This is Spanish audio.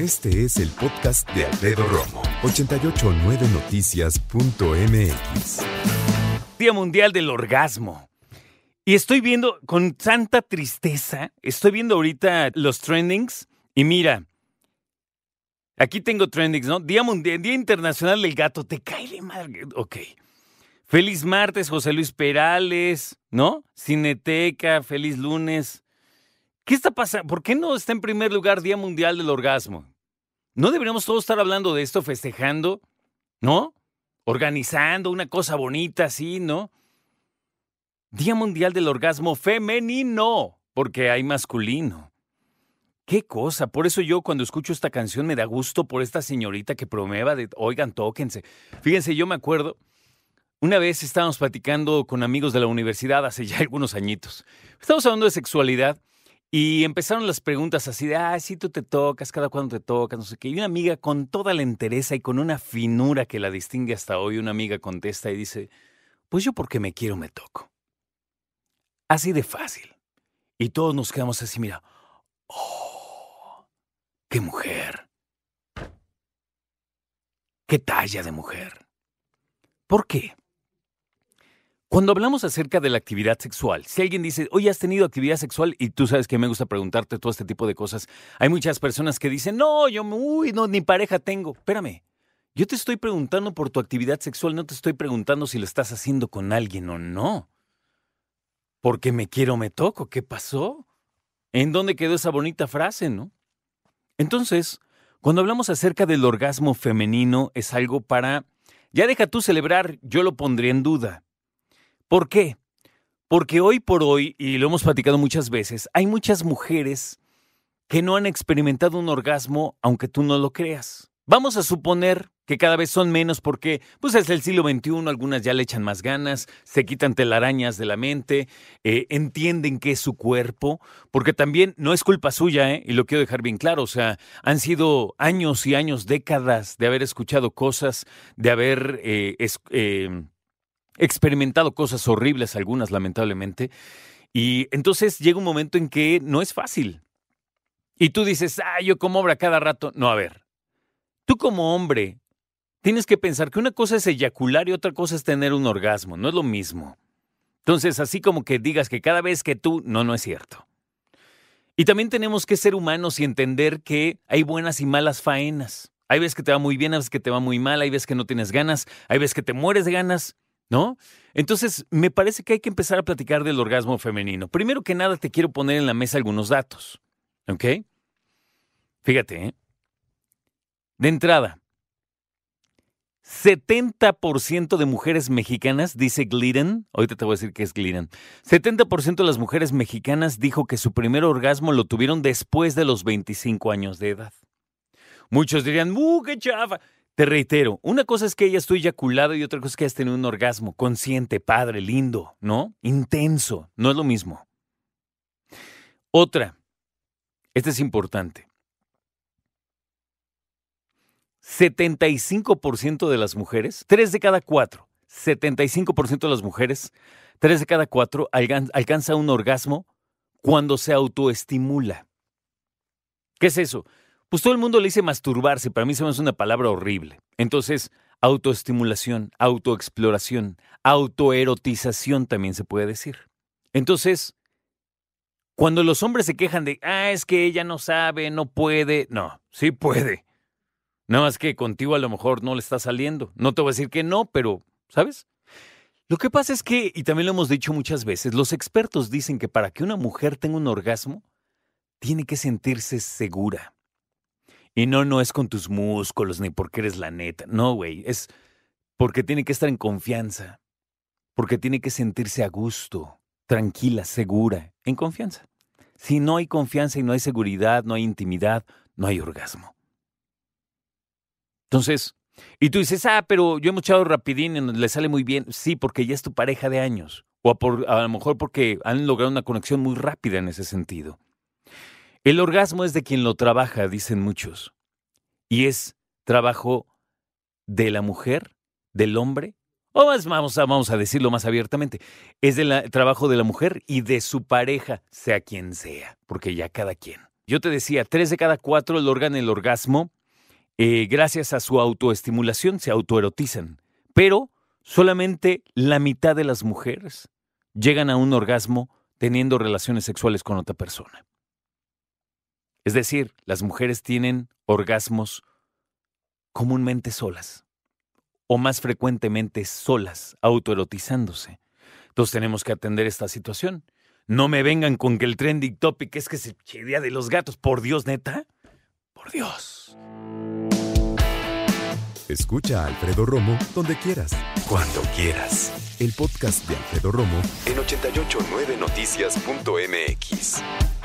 Este es el podcast de Alfredo Romo, 889noticias.mx. Día Mundial del Orgasmo. Y estoy viendo con tanta tristeza, estoy viendo ahorita los trendings y mira, aquí tengo trendings, ¿no? Día Mundial, Día Internacional del Gato, te cae de madre. Ok. Feliz martes, José Luis Perales, ¿no? Cineteca, feliz lunes. ¿Qué está pasando? ¿Por qué no está en primer lugar Día Mundial del Orgasmo? ¿No deberíamos todos estar hablando de esto, festejando? ¿No? Organizando una cosa bonita así, ¿no? Día Mundial del Orgasmo Femenino, porque hay masculino. Qué cosa, por eso yo cuando escucho esta canción me da gusto por esta señorita que promueva de, oigan, tóquense. Fíjense, yo me acuerdo, una vez estábamos platicando con amigos de la universidad hace ya algunos añitos. Estamos hablando de sexualidad y empezaron las preguntas así de, ah, sí, tú te tocas, cada cuando te tocas, no sé qué. Y una amiga con toda la entereza y con una finura que la distingue hasta hoy, una amiga contesta y dice, pues yo porque me quiero me toco. Así de fácil. Y todos nos quedamos así, mira, oh, qué mujer. Qué talla de mujer. ¿Por qué? Cuando hablamos acerca de la actividad sexual, si alguien dice, oye, has tenido actividad sexual y tú sabes que me gusta preguntarte todo este tipo de cosas, hay muchas personas que dicen, no, yo, uy, no, ni pareja tengo. Espérame, yo te estoy preguntando por tu actividad sexual, no te estoy preguntando si lo estás haciendo con alguien o no. Porque me quiero, me toco. ¿Qué pasó? ¿En dónde quedó esa bonita frase, no? Entonces, cuando hablamos acerca del orgasmo femenino, es algo para, ya deja tú celebrar, yo lo pondría en duda ¿Por qué? Porque hoy por hoy, y lo hemos platicado muchas veces, hay muchas mujeres que no han experimentado un orgasmo aunque tú no lo creas. Vamos a suponer que cada vez son menos porque pues es el siglo XXI, algunas ya le echan más ganas, se quitan telarañas de la mente, eh, entienden que es su cuerpo, porque también no es culpa suya, ¿eh? y lo quiero dejar bien claro, o sea, han sido años y años, décadas de haber escuchado cosas, de haber eh, eh experimentado cosas horribles, algunas lamentablemente, y entonces llega un momento en que no es fácil. Y tú dices, ah, yo como obra cada rato. No, a ver, tú como hombre tienes que pensar que una cosa es eyacular y otra cosa es tener un orgasmo, no es lo mismo. Entonces, así como que digas que cada vez que tú, no, no es cierto. Y también tenemos que ser humanos y entender que hay buenas y malas faenas. Hay veces que te va muy bien, hay veces que te va muy mal, hay veces que no tienes ganas, hay veces que te mueres de ganas. ¿No? Entonces, me parece que hay que empezar a platicar del orgasmo femenino. Primero que nada, te quiero poner en la mesa algunos datos, ¿ok? Fíjate, ¿eh? De entrada, 70% de mujeres mexicanas, dice Glidden, ahorita te voy a decir qué es Glidden, 70% de las mujeres mexicanas dijo que su primer orgasmo lo tuvieron después de los 25 años de edad. Muchos dirían, ¡uh, qué chafa! Te reitero, una cosa es que ella esté eyaculado y otra cosa es que hayas tenido un orgasmo consciente, padre, lindo, ¿no? Intenso, no es lo mismo. Otra, esta es importante. 75% de las mujeres, 3 de cada 4, 75% de las mujeres, 3 de cada 4 alcanza un orgasmo cuando se autoestimula. ¿Qué es eso? Pues todo el mundo le dice masturbarse, para mí se me hace una palabra horrible. Entonces, autoestimulación, autoexploración, autoerotización también se puede decir. Entonces, cuando los hombres se quejan de, ah, es que ella no sabe, no puede, no, sí puede. Nada más que contigo a lo mejor no le está saliendo. No te voy a decir que no, pero, ¿sabes? Lo que pasa es que, y también lo hemos dicho muchas veces, los expertos dicen que para que una mujer tenga un orgasmo, tiene que sentirse segura. Y no, no es con tus músculos ni porque eres la neta. No, güey. Es porque tiene que estar en confianza. Porque tiene que sentirse a gusto, tranquila, segura, en confianza. Si no hay confianza y no hay seguridad, no hay intimidad, no hay orgasmo. Entonces, y tú dices, ah, pero yo hemos echado rapidín y le sale muy bien. Sí, porque ya es tu pareja de años. O a, a lo mejor porque han logrado una conexión muy rápida en ese sentido. El orgasmo es de quien lo trabaja, dicen muchos. Y es trabajo de la mujer, del hombre, o más, vamos, a, decirlo más abiertamente, es del trabajo de la mujer y de su pareja, sea quien sea, porque ya cada quien. Yo te decía, tres de cada cuatro logran el orgasmo eh, gracias a su autoestimulación, se autoerotizan. Pero solamente la mitad de las mujeres llegan a un orgasmo teniendo relaciones sexuales con otra persona. Es decir, las mujeres tienen orgasmos comúnmente solas o más frecuentemente solas, autoerotizándose. Entonces tenemos que atender esta situación. No me vengan con que el trending topic es que se día de los gatos. Por Dios, neta. Por Dios. Escucha a Alfredo Romo donde quieras. Cuando quieras. El podcast de Alfredo Romo en 889noticias.mx.